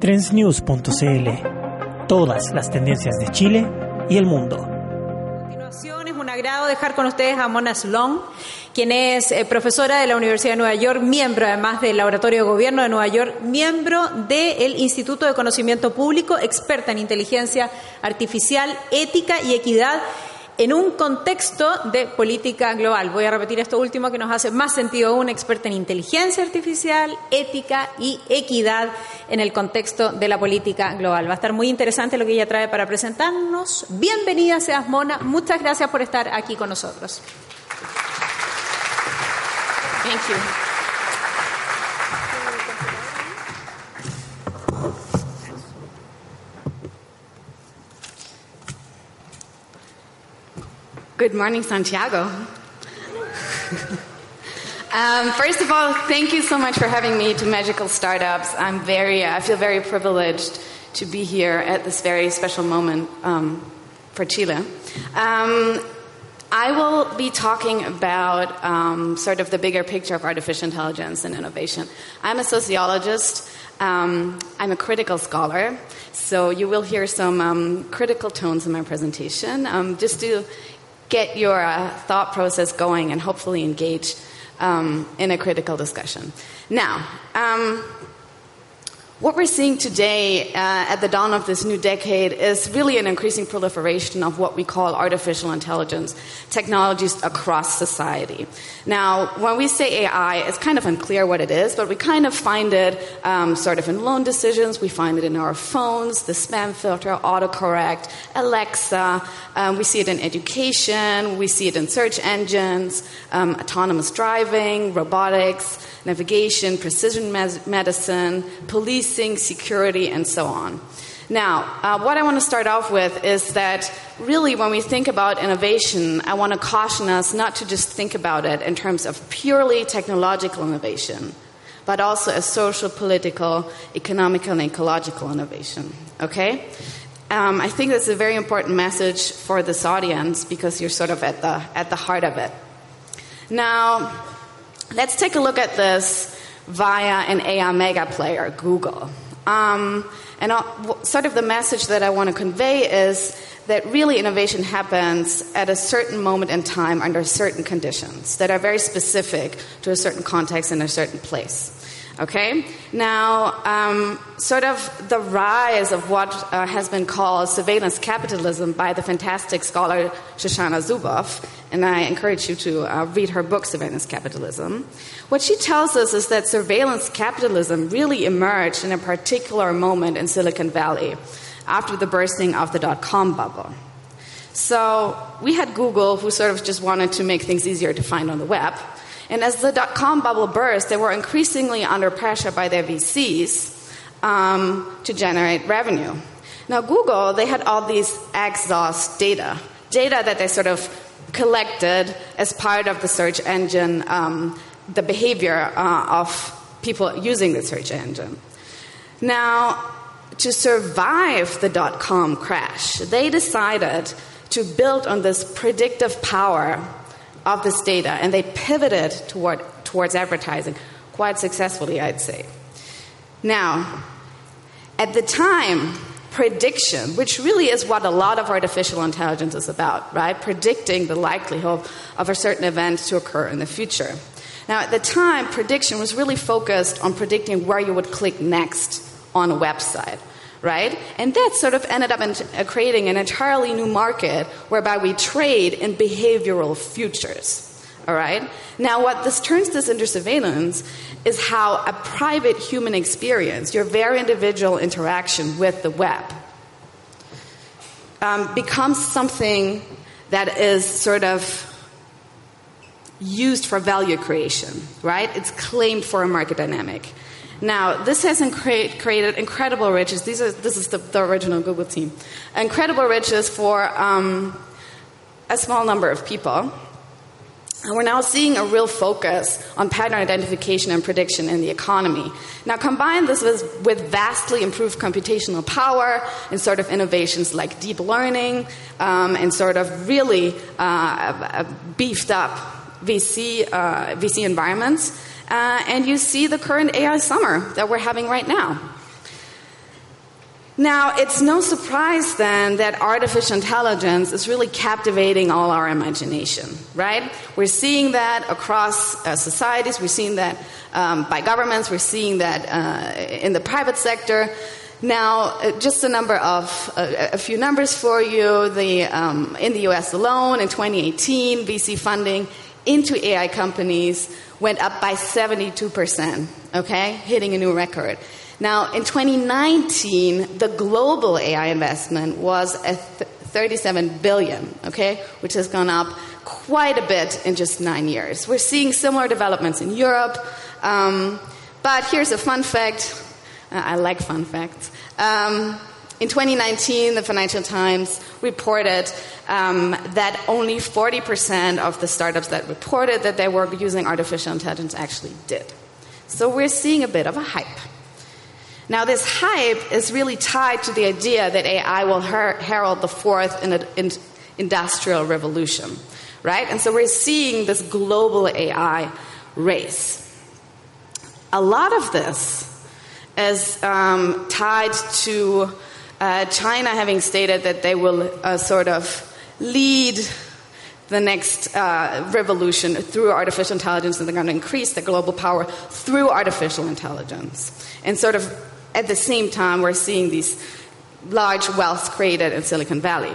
Trendsnews.cl. Todas las tendencias de Chile y el mundo. A continuación es un agrado dejar con ustedes a Mona Sloan, quien es eh, profesora de la Universidad de Nueva York, miembro además del Laboratorio de Gobierno de Nueva York, miembro del Instituto de Conocimiento Público, experta en inteligencia artificial, ética y equidad en un contexto de política global. Voy a repetir esto último que nos hace más sentido aún, experta en inteligencia artificial, ética y equidad en el contexto de la política global. Va a estar muy interesante lo que ella trae para presentarnos. Bienvenida seas Mona, muchas gracias por estar aquí con nosotros. Thank. Good morning, Santiago. um, first of all, thank you so much for having me to Magical Startups. I'm very, uh, I feel very privileged to be here at this very special moment um, for Chile. Um, I will be talking about um, sort of the bigger picture of artificial intelligence and innovation. I'm a sociologist. Um, I'm a critical scholar, so you will hear some um, critical tones in my presentation, um, just to get your uh, thought process going and hopefully engage um, in a critical discussion. Now, um, what we're seeing today uh, at the dawn of this new decade is really an increasing proliferation of what we call artificial intelligence technologies across society. Now, when we say AI, it's kind of unclear what it is, but we kind of find it um, sort of in loan decisions, we find it in our phones, the spam filter, autocorrect, Alexa, um, we see it in education, we see it in search engines, um, autonomous driving, robotics navigation, precision medicine, policing, security, and so on. Now, uh, what I want to start off with is that really, when we think about innovation, I want to caution us not to just think about it in terms of purely technological innovation, but also as social, political, economical, and ecological innovation. Okay? Um, I think that's a very important message for this audience because you're sort of at the, at the heart of it. Now, Let's take a look at this via an AI mega player, Google. Um, and I'll, sort of the message that I want to convey is that really innovation happens at a certain moment in time under certain conditions that are very specific to a certain context and a certain place. Okay? Now, um, sort of the rise of what uh, has been called surveillance capitalism by the fantastic scholar Shoshana Zuboff, and I encourage you to uh, read her book, Surveillance Capitalism. What she tells us is that surveillance capitalism really emerged in a particular moment in Silicon Valley after the bursting of the dot com bubble. So, we had Google, who sort of just wanted to make things easier to find on the web. And as the dot com bubble burst, they were increasingly under pressure by their VCs um, to generate revenue. Now, Google, they had all these exhaust data, data that they sort of collected as part of the search engine, um, the behavior uh, of people using the search engine. Now, to survive the dot com crash, they decided to build on this predictive power of this data, and they pivoted toward, towards advertising quite successfully, I'd say. Now, at the time, prediction, which really is what a lot of artificial intelligence is about, right? Predicting the likelihood of a certain event to occur in the future. Now, at the time, prediction was really focused on predicting where you would click next on a website right? And that sort of ended up in, uh, creating an entirely new market whereby we trade in behavioral futures. All right? Now, what this turns this into surveillance is how a private human experience, your very individual interaction with the web, um, becomes something that is sort of used for value creation, right? It's claimed for a market dynamic. Now, this has created incredible riches. These are, this is the, the original Google team. Incredible riches for um, a small number of people. And we're now seeing a real focus on pattern identification and prediction in the economy. Now, combine this with, with vastly improved computational power and sort of innovations like deep learning um, and sort of really uh, beefed up VC, uh, VC environments uh, and you see the current AI summer that we're having right now. Now, it's no surprise then that artificial intelligence is really captivating all our imagination, right? We're seeing that across uh, societies, we're seeing that um, by governments, we're seeing that uh, in the private sector. Now, uh, just a number of uh, a few numbers for you. The, um, in the U.S. alone, in 2018, VC funding into AI companies went up by 72 percent. Okay, hitting a new record. Now, in 2019, the global AI investment was at 37 billion, okay, which has gone up quite a bit in just nine years. We're seeing similar developments in Europe, um, but here's a fun fact. Uh, I like fun facts. Um, in 2019, the Financial Times reported um, that only 40% of the startups that reported that they were using artificial intelligence actually did. So we're seeing a bit of a hype. Now, this hype is really tied to the idea that AI will her- herald the fourth in in industrial revolution, right? And so we're seeing this global AI race. A lot of this is um, tied to uh, China having stated that they will uh, sort of lead the next uh, revolution through artificial intelligence and they're going to increase the global power through artificial intelligence. And sort of at the same time, we're seeing these large wealth created in Silicon Valley.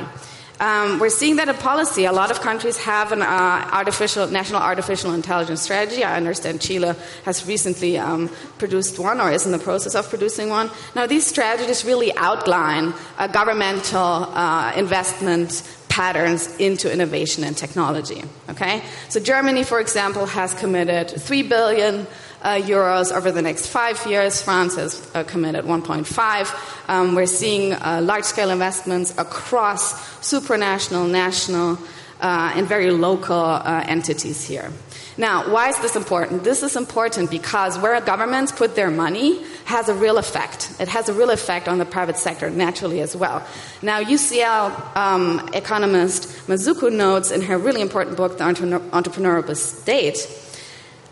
Um, we're seeing that in policy. A lot of countries have an uh, artificial, national artificial intelligence strategy. I understand Chile has recently um, produced one or is in the process of producing one. Now, these strategies really outline uh, governmental uh, investment patterns into innovation and technology. Okay? So, Germany, for example, has committed 3 billion uh, euros over the next five years. France has uh, committed 1.5. Um, we're seeing uh, large scale investments across supranational, national, uh, and very local uh, entities here. Now, why is this important? This is important because where governments put their money has a real effect. It has a real effect on the private sector, naturally, as well. Now, UCL um, economist Mazzucato notes in her really important book, The Entrepreneurial State,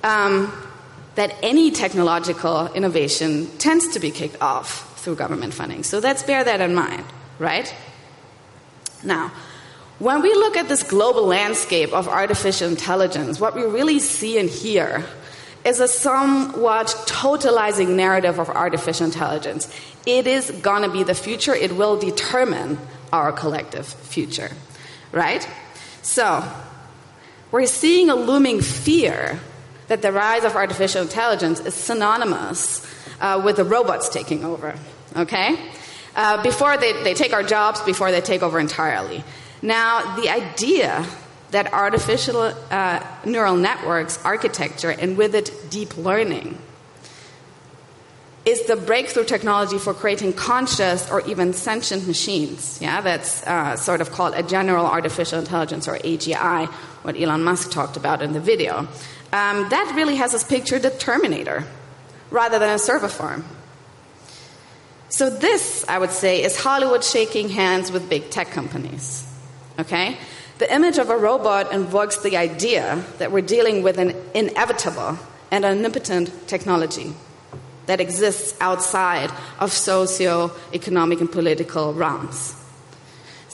um, that any technological innovation tends to be kicked off through government funding. So let's bear that in mind, right? Now, when we look at this global landscape of artificial intelligence, what we really see and hear is a somewhat totalizing narrative of artificial intelligence. It is going to be the future, it will determine our collective future, right? So, we're seeing a looming fear that the rise of artificial intelligence is synonymous uh, with the robots taking over, okay? Uh, before they, they take our jobs, before they take over entirely. Now, the idea that artificial uh, neural networks architecture and with it deep learning is the breakthrough technology for creating conscious or even sentient machines. Yeah, that's uh, sort of called a general artificial intelligence or AGI, what Elon Musk talked about in the video um, that really has us picture the Terminator rather than a server farm. So, this, I would say, is Hollywood shaking hands with big tech companies. Okay? The image of a robot invokes the idea that we're dealing with an inevitable and omnipotent technology that exists outside of socio-economic and political realms.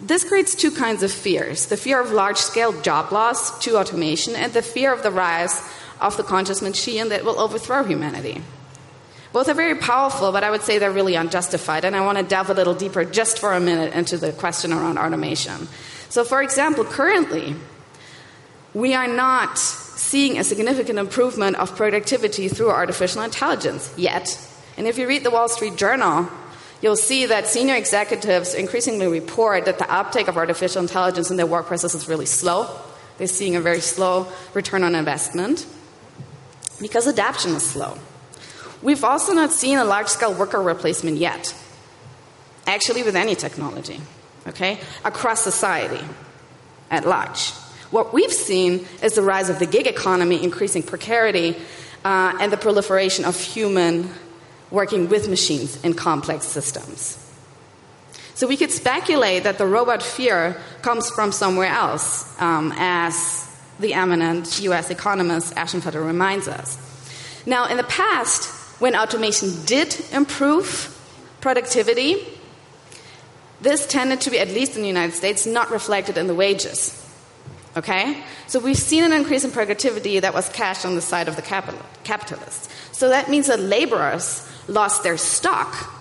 This creates two kinds of fears the fear of large scale job loss to automation, and the fear of the rise of the conscious machine that will overthrow humanity. Both are very powerful, but I would say they're really unjustified, and I want to delve a little deeper just for a minute into the question around automation. So, for example, currently, we are not seeing a significant improvement of productivity through artificial intelligence yet. And if you read the Wall Street Journal, you'll see that senior executives increasingly report that the uptake of artificial intelligence in their work process is really slow. They're seeing a very slow return on investment because adoption is slow. We've also not seen a large scale worker replacement yet, actually, with any technology, okay, across society at large. What we've seen is the rise of the gig economy, increasing precarity, uh, and the proliferation of human working with machines in complex systems. So we could speculate that the robot fear comes from somewhere else, um, as the eminent US economist Ashenfelter reminds us. Now, in the past, when automation did improve productivity, this tended to be, at least in the United States, not reflected in the wages. Okay? So we've seen an increase in productivity that was cashed on the side of the capital, capitalists. So that means that laborers lost their stock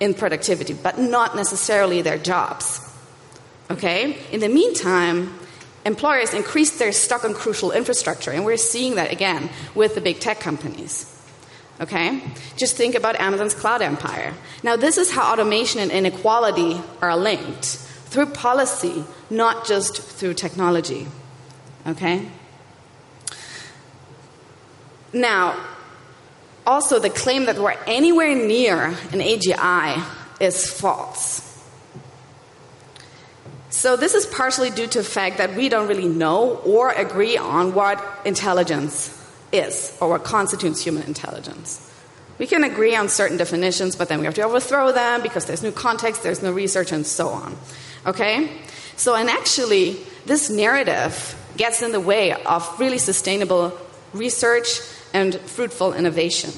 in productivity, but not necessarily their jobs. Okay? In the meantime, employers increased their stock on crucial infrastructure, and we're seeing that again with the big tech companies. Okay? Just think about Amazon's cloud empire. Now, this is how automation and inequality are linked through policy, not just through technology. Okay? Now, also, the claim that we're anywhere near an AGI is false. So, this is partially due to the fact that we don't really know or agree on what intelligence is or what constitutes human intelligence. We can agree on certain definitions, but then we have to overthrow them because there's new context, there's no research, and so on. Okay? So, and actually, this narrative gets in the way of really sustainable research and fruitful innovation.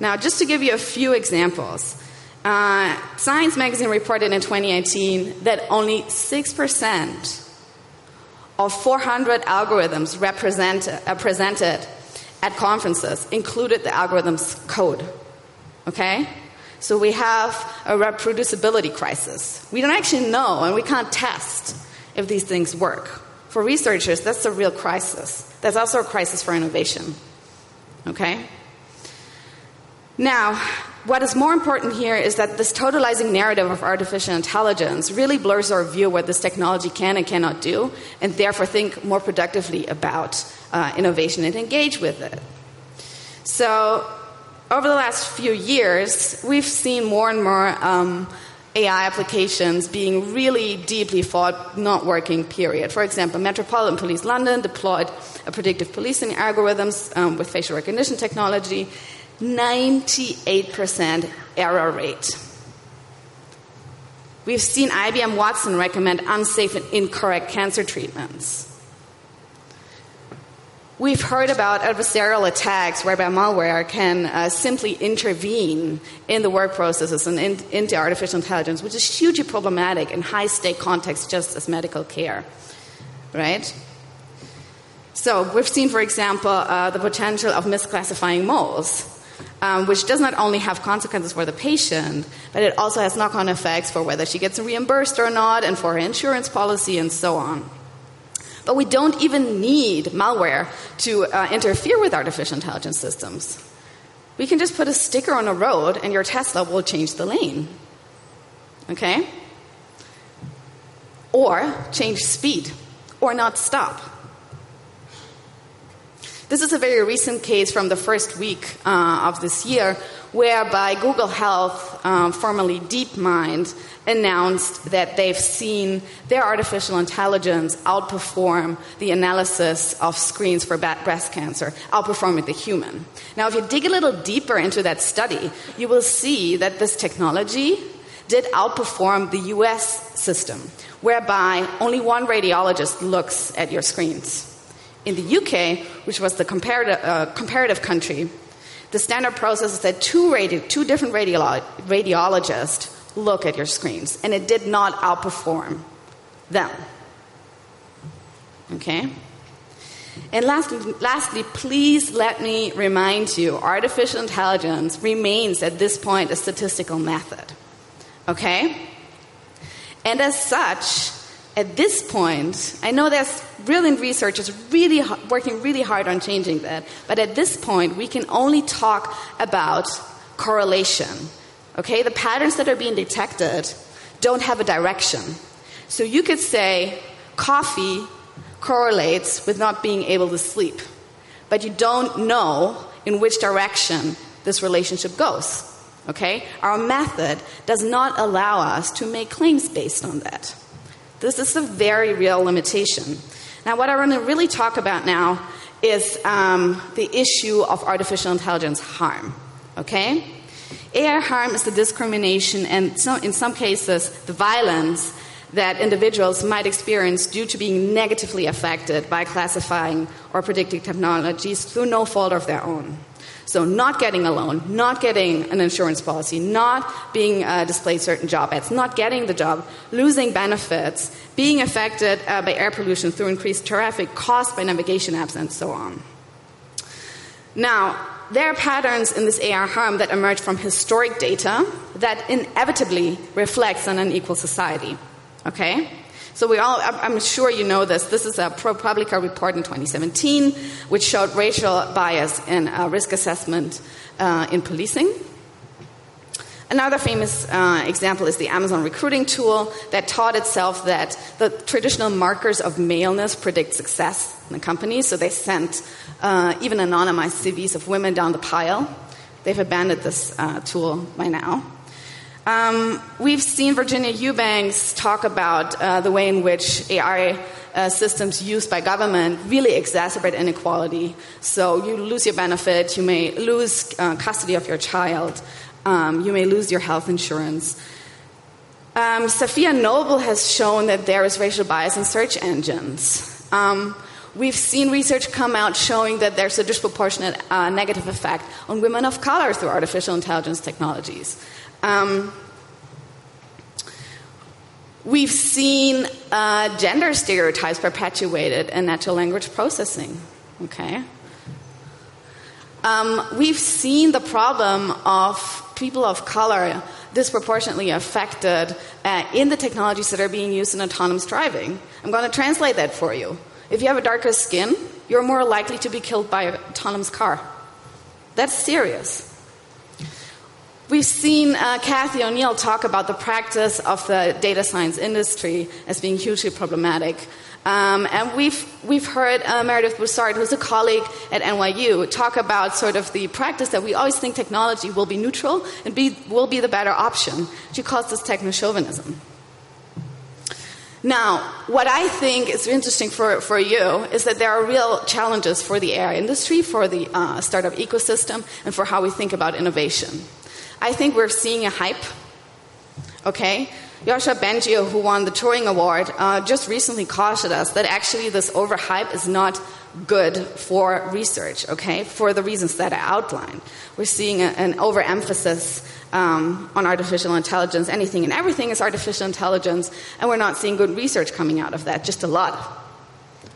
Now, just to give you a few examples, uh, Science Magazine reported in 2018 that only 6% of 400 algorithms represented, uh, presented at conferences included the algorithm's code. Okay? So we have a reproducibility crisis. We don't actually know and we can't test if these things work. For researchers, that's a real crisis. That's also a crisis for innovation. Okay? Now, what is more important here is that this totalizing narrative of artificial intelligence really blurs our view of what this technology can and cannot do, and therefore think more productively about uh, innovation and engage with it. So, over the last few years, we've seen more and more um, AI applications being really deeply thought not working, period. For example, Metropolitan Police London deployed a predictive policing algorithms um, with facial recognition technology 98% error rate. We've seen IBM Watson recommend unsafe and incorrect cancer treatments. We've heard about adversarial attacks whereby malware can uh, simply intervene in the work processes and in, into artificial intelligence, which is hugely problematic in high stake contexts, just as medical care. Right? So, we've seen, for example, uh, the potential of misclassifying moles um, which does not only have consequences for the patient, but it also has knock on effects for whether she gets reimbursed or not, and for her insurance policy, and so on. But we don't even need malware to uh, interfere with artificial intelligence systems. We can just put a sticker on a road, and your Tesla will change the lane. Okay? Or change speed, or not stop. This is a very recent case from the first week uh, of this year, whereby Google Health, um, formerly DeepMind, announced that they've seen their artificial intelligence outperform the analysis of screens for breast cancer, outperforming the human. Now, if you dig a little deeper into that study, you will see that this technology did outperform the US system, whereby only one radiologist looks at your screens. In the UK, which was the comparative, uh, comparative country, the standard process is that two, radi- two different radiolo- radiologists look at your screens, and it did not outperform them. Okay? And lastly, lastly, please let me remind you artificial intelligence remains at this point a statistical method. Okay? And as such, at this point, I know there's brilliant researchers really working really hard on changing that, but at this point, we can only talk about correlation. Okay, the patterns that are being detected don't have a direction. So you could say coffee correlates with not being able to sleep, but you don't know in which direction this relationship goes. Okay? Our method does not allow us to make claims based on that. This is a very real limitation. Now, what I want to really talk about now is um, the issue of artificial intelligence harm. Okay? AI harm is the discrimination and so, in some cases the violence that individuals might experience due to being negatively affected by classifying or predicting technologies through no fault of their own. So, not getting a loan, not getting an insurance policy, not being uh, displayed certain job ads, not getting the job, losing benefits, being affected uh, by air pollution through increased traffic caused by navigation apps, and so on. Now, there are patterns in this AI harm that emerge from historic data that inevitably reflects an unequal society. Okay? So we all, I'm sure you know this. This is a ProPublica report in 2017, which showed racial bias in uh, risk assessment uh, in policing. Another famous uh, example is the Amazon recruiting tool that taught itself that the traditional markers of maleness predict success in the company. So they sent uh, even anonymized CVs of women down the pile. They've abandoned this uh, tool by now. Um, we've seen Virginia Eubanks talk about uh, the way in which AI uh, systems used by government really exacerbate inequality. So you lose your benefit, you may lose uh, custody of your child, um, you may lose your health insurance. Um, Safiya Noble has shown that there is racial bias in search engines. Um, we've seen research come out showing that there's a disproportionate uh, negative effect on women of color through artificial intelligence technologies. Um, we've seen uh, gender stereotypes perpetuated in natural language processing. Okay? Um, we've seen the problem of people of color disproportionately affected uh, in the technologies that are being used in autonomous driving. I'm going to translate that for you. If you have a darker skin, you're more likely to be killed by an autonomous car. That's serious. We've seen uh, Cathy O'Neil talk about the practice of the data science industry as being hugely problematic. Um, and we've, we've heard uh, Meredith Broussard, who's a colleague at NYU, talk about sort of the practice that we always think technology will be neutral and be, will be the better option. She calls this techno chauvinism. Now, what I think is interesting for, for you is that there are real challenges for the AI industry, for the uh, startup ecosystem, and for how we think about innovation. I think we're seeing a hype. Okay? Yoshua Bengio, who won the Turing Award, uh, just recently cautioned us that actually this overhype is not good for research, okay, for the reasons that I outlined. We're seeing a, an overemphasis um, on artificial intelligence. Anything and everything is artificial intelligence, and we're not seeing good research coming out of that, just a lot.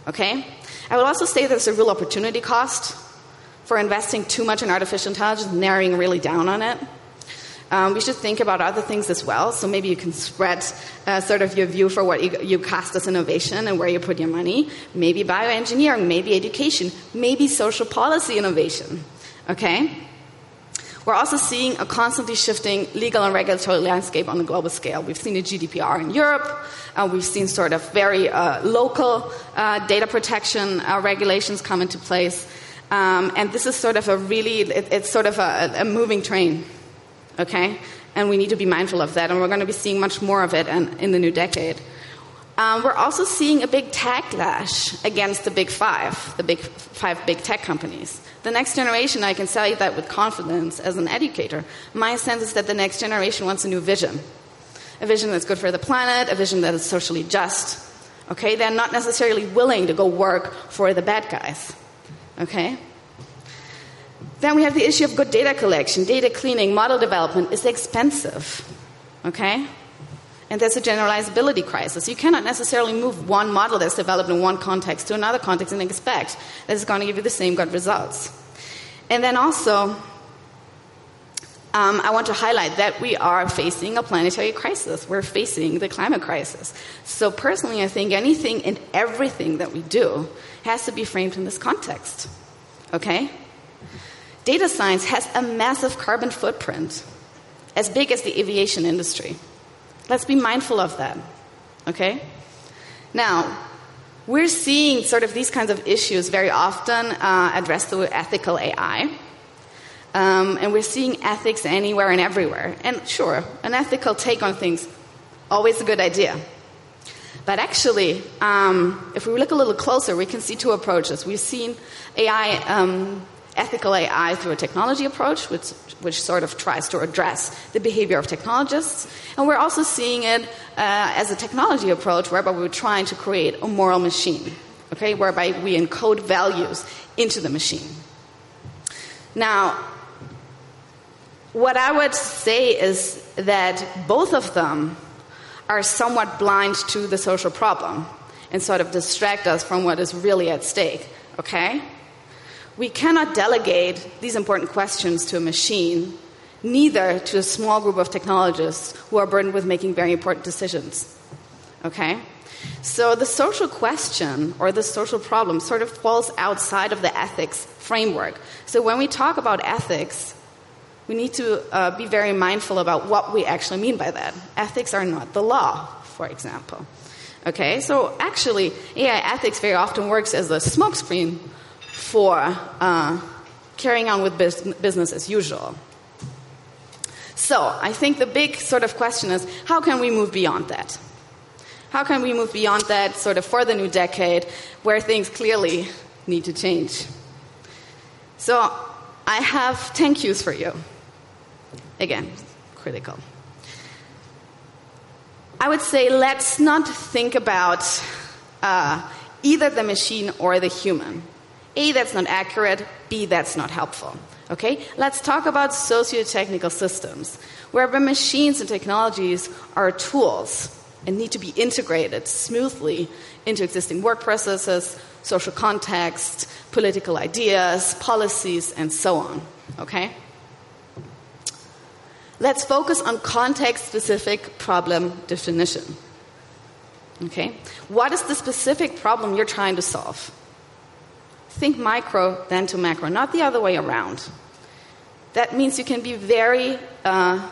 Okay? I would also say there's a real opportunity cost for investing too much in artificial intelligence, narrowing really down on it. Um, we should think about other things as well. So maybe you can spread uh, sort of your view for what you, you, cast as innovation and where you put your money. Maybe bioengineering, maybe education, maybe social policy innovation. Okay? We're also seeing a constantly shifting legal and regulatory landscape on a global scale. We've seen a GDPR in Europe. Uh, we've seen sort of very uh, local uh, data protection uh, regulations come into place. Um, and this is sort of a really, it, it's sort of a, a moving train okay? And we need to be mindful of that, and we're going to be seeing much more of it in, the new decade. Um, we're also seeing a big backlash against the big five, the big five big tech companies. The next generation, I can tell you that with confidence as an educator. My sense is that the next generation wants a new vision. A vision that's good for the planet, a vision that is socially just. Okay? They're not necessarily willing to go work for the bad guys. Okay? Then we have the issue of good data collection, data cleaning, model development is expensive. Okay? And there's a generalizability crisis. You cannot necessarily move one model that's developed in one context to another context and expect that it's going to give you the same good results. And then also, um, I want to highlight that we are facing a planetary crisis. We're facing the climate crisis. So, personally, I think anything and everything that we do has to be framed in this context. Okay? Data science has a massive carbon footprint, as big as the aviation industry. Let's be mindful of that. Okay? Now, we're seeing sort of these kinds of issues very often uh, addressed through ethical AI. Um, and we're seeing ethics anywhere and everywhere. And sure, an ethical take on things, always a good idea. But actually, um, if we look a little closer, we can see two approaches. We've seen AI um, ethical AI through a technology approach, which, which sort of tries to address the behavior of technologists. And we're also seeing it uh, as a technology approach whereby we're trying to create a moral machine, okay, whereby we encode values into the machine. Now, what I would say is that both of them are somewhat blind to the social problem and sort of distract us from what is really at stake, okay? We cannot delegate these important questions to a machine, neither to a small group of technologists who are burdened with making very important decisions, okay? So the social question or the social problem sort of falls outside of the ethics framework. So when we talk about ethics, we need to uh, be very mindful about what we actually mean by that. Ethics are not the law, for example. Okay, so actually, AI ethics very often works as a smokescreen for uh, carrying on with business as usual. So, I think the big sort of question is how can we move beyond that? How can we move beyond that sort of for the new decade where things clearly need to change? So, I have 10 cues for you. Again, critical. I would say let's not think about uh, either the machine or the human. A, that's not accurate. B, that's not helpful. Okay? Let's talk about socio-technical systems, where machines and technologies are tools and need to be integrated smoothly into existing work processes, social context, political ideas, policies, and so on. Okay? Let's focus on context specific problem definition. Okay? What is the specific problem you're trying to solve? Think micro, then to macro, not the other way around. That means you can be very uh,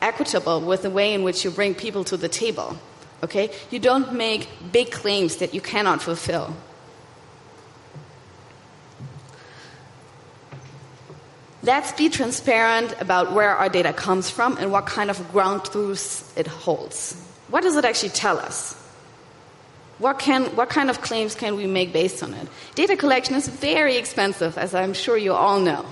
equitable with the way in which you bring people to the table. Okay? You don't make big claims that you cannot fulfill. Let's be transparent about where our data comes from and what kind of ground truths it holds. What does it actually tell us? What, can, what kind of claims can we make based on it? Data collection is very expensive, as I'm sure you all know.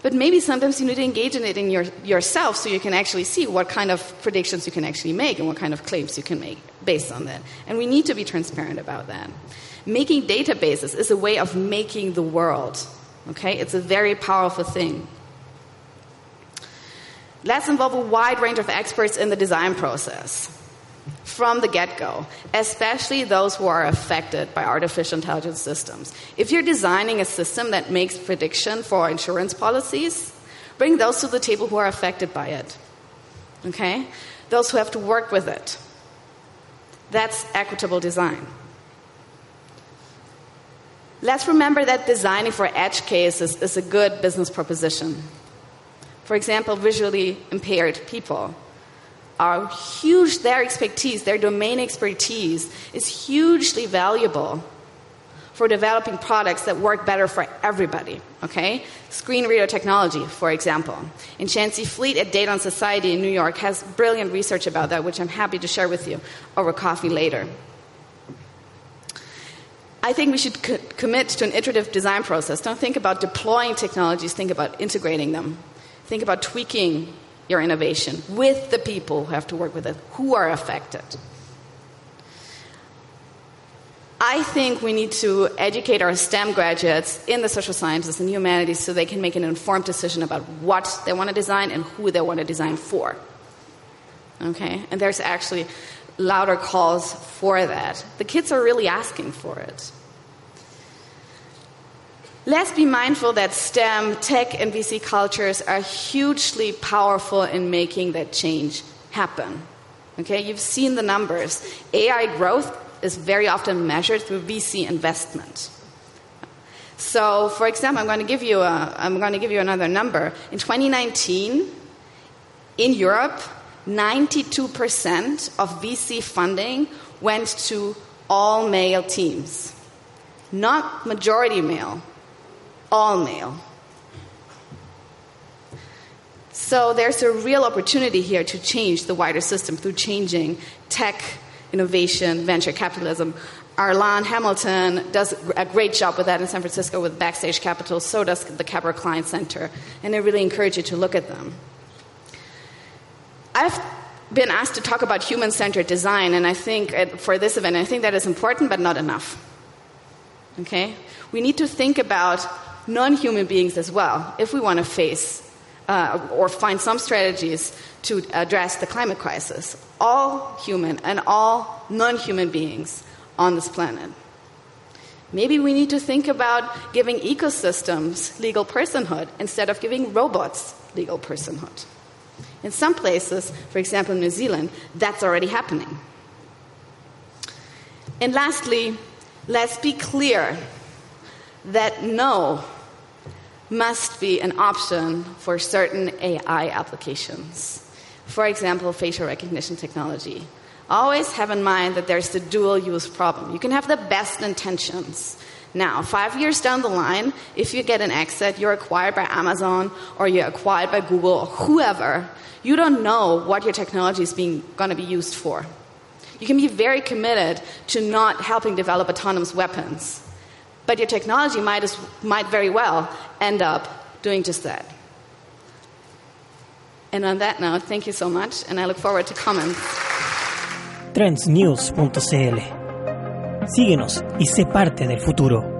But maybe sometimes you need to engage in it in your, yourself so you can actually see what kind of predictions you can actually make and what kind of claims you can make based on that. And we need to be transparent about that. Making databases is a way of making the world. Okay? It's a very powerful thing. Let's involve a wide range of experts in the design process from the get go, especially those who are affected by artificial intelligence systems. If you're designing a system that makes prediction for insurance policies, bring those to the table who are affected by it. Okay? Those who have to work with it. That's equitable design. Let's remember that designing for edge cases is a good business proposition. For example, visually impaired people are huge, their expertise, their domain expertise is hugely valuable for developing products that work better for everybody. Okay? Screen reader technology, for example. And Chancey Fleet at Data and Society in New York has brilliant research about that, which I'm happy to share with you over coffee later. I think we should co- commit to an iterative design process. Don't think about deploying technologies, think about integrating them. Think about tweaking your innovation with the people who have to work with it, who are affected. I think we need to educate our STEM graduates in the social sciences and humanities so they can make an informed decision about what they want to design and who they want to design for. Okay? And there's actually louder calls for that. The kids are really asking for it. Let's be mindful that STEM, tech, and VC cultures are hugely powerful in making that change happen. Okay, you've seen the numbers. AI growth is very often measured through VC investment. So, for example, I'm going to give you a, I'm going to give you another number. In 2019, in Europe, 92% of VC funding went to all male teams, not majority male, all male. So there's a real opportunity here to change the wider system through changing tech, innovation, venture capitalism. Arlan Hamilton does a great job with that in San Francisco with Backstage Capital, so does the Capra Client Center, and I really encourage you to look at them. I've been asked to talk about human centered design, and I think uh, for this event, I think that is important but not enough. Okay? We need to think about non human beings as well if we want to face uh, or find some strategies to address the climate crisis. All human and all non human beings on this planet. Maybe we need to think about giving ecosystems legal personhood instead of giving robots legal personhood. In some places, for example, in New Zealand, that's already happening. And lastly, let's be clear that no must be an option for certain AI applications. For example, facial recognition technology. Always have in mind that there's the dual use problem. You can have the best intentions. Now, five years down the line, if you get an exit, you're acquired by Amazon or you're acquired by Google or whoever, you don't know what your technology is being going to be used for. You can be very committed to not helping develop autonomous weapons, but your technology might, as, might very well end up doing just that. And on that note, thank you so much, and I look forward to comments. Trendsnews.cl Síguenos y sé parte del futuro.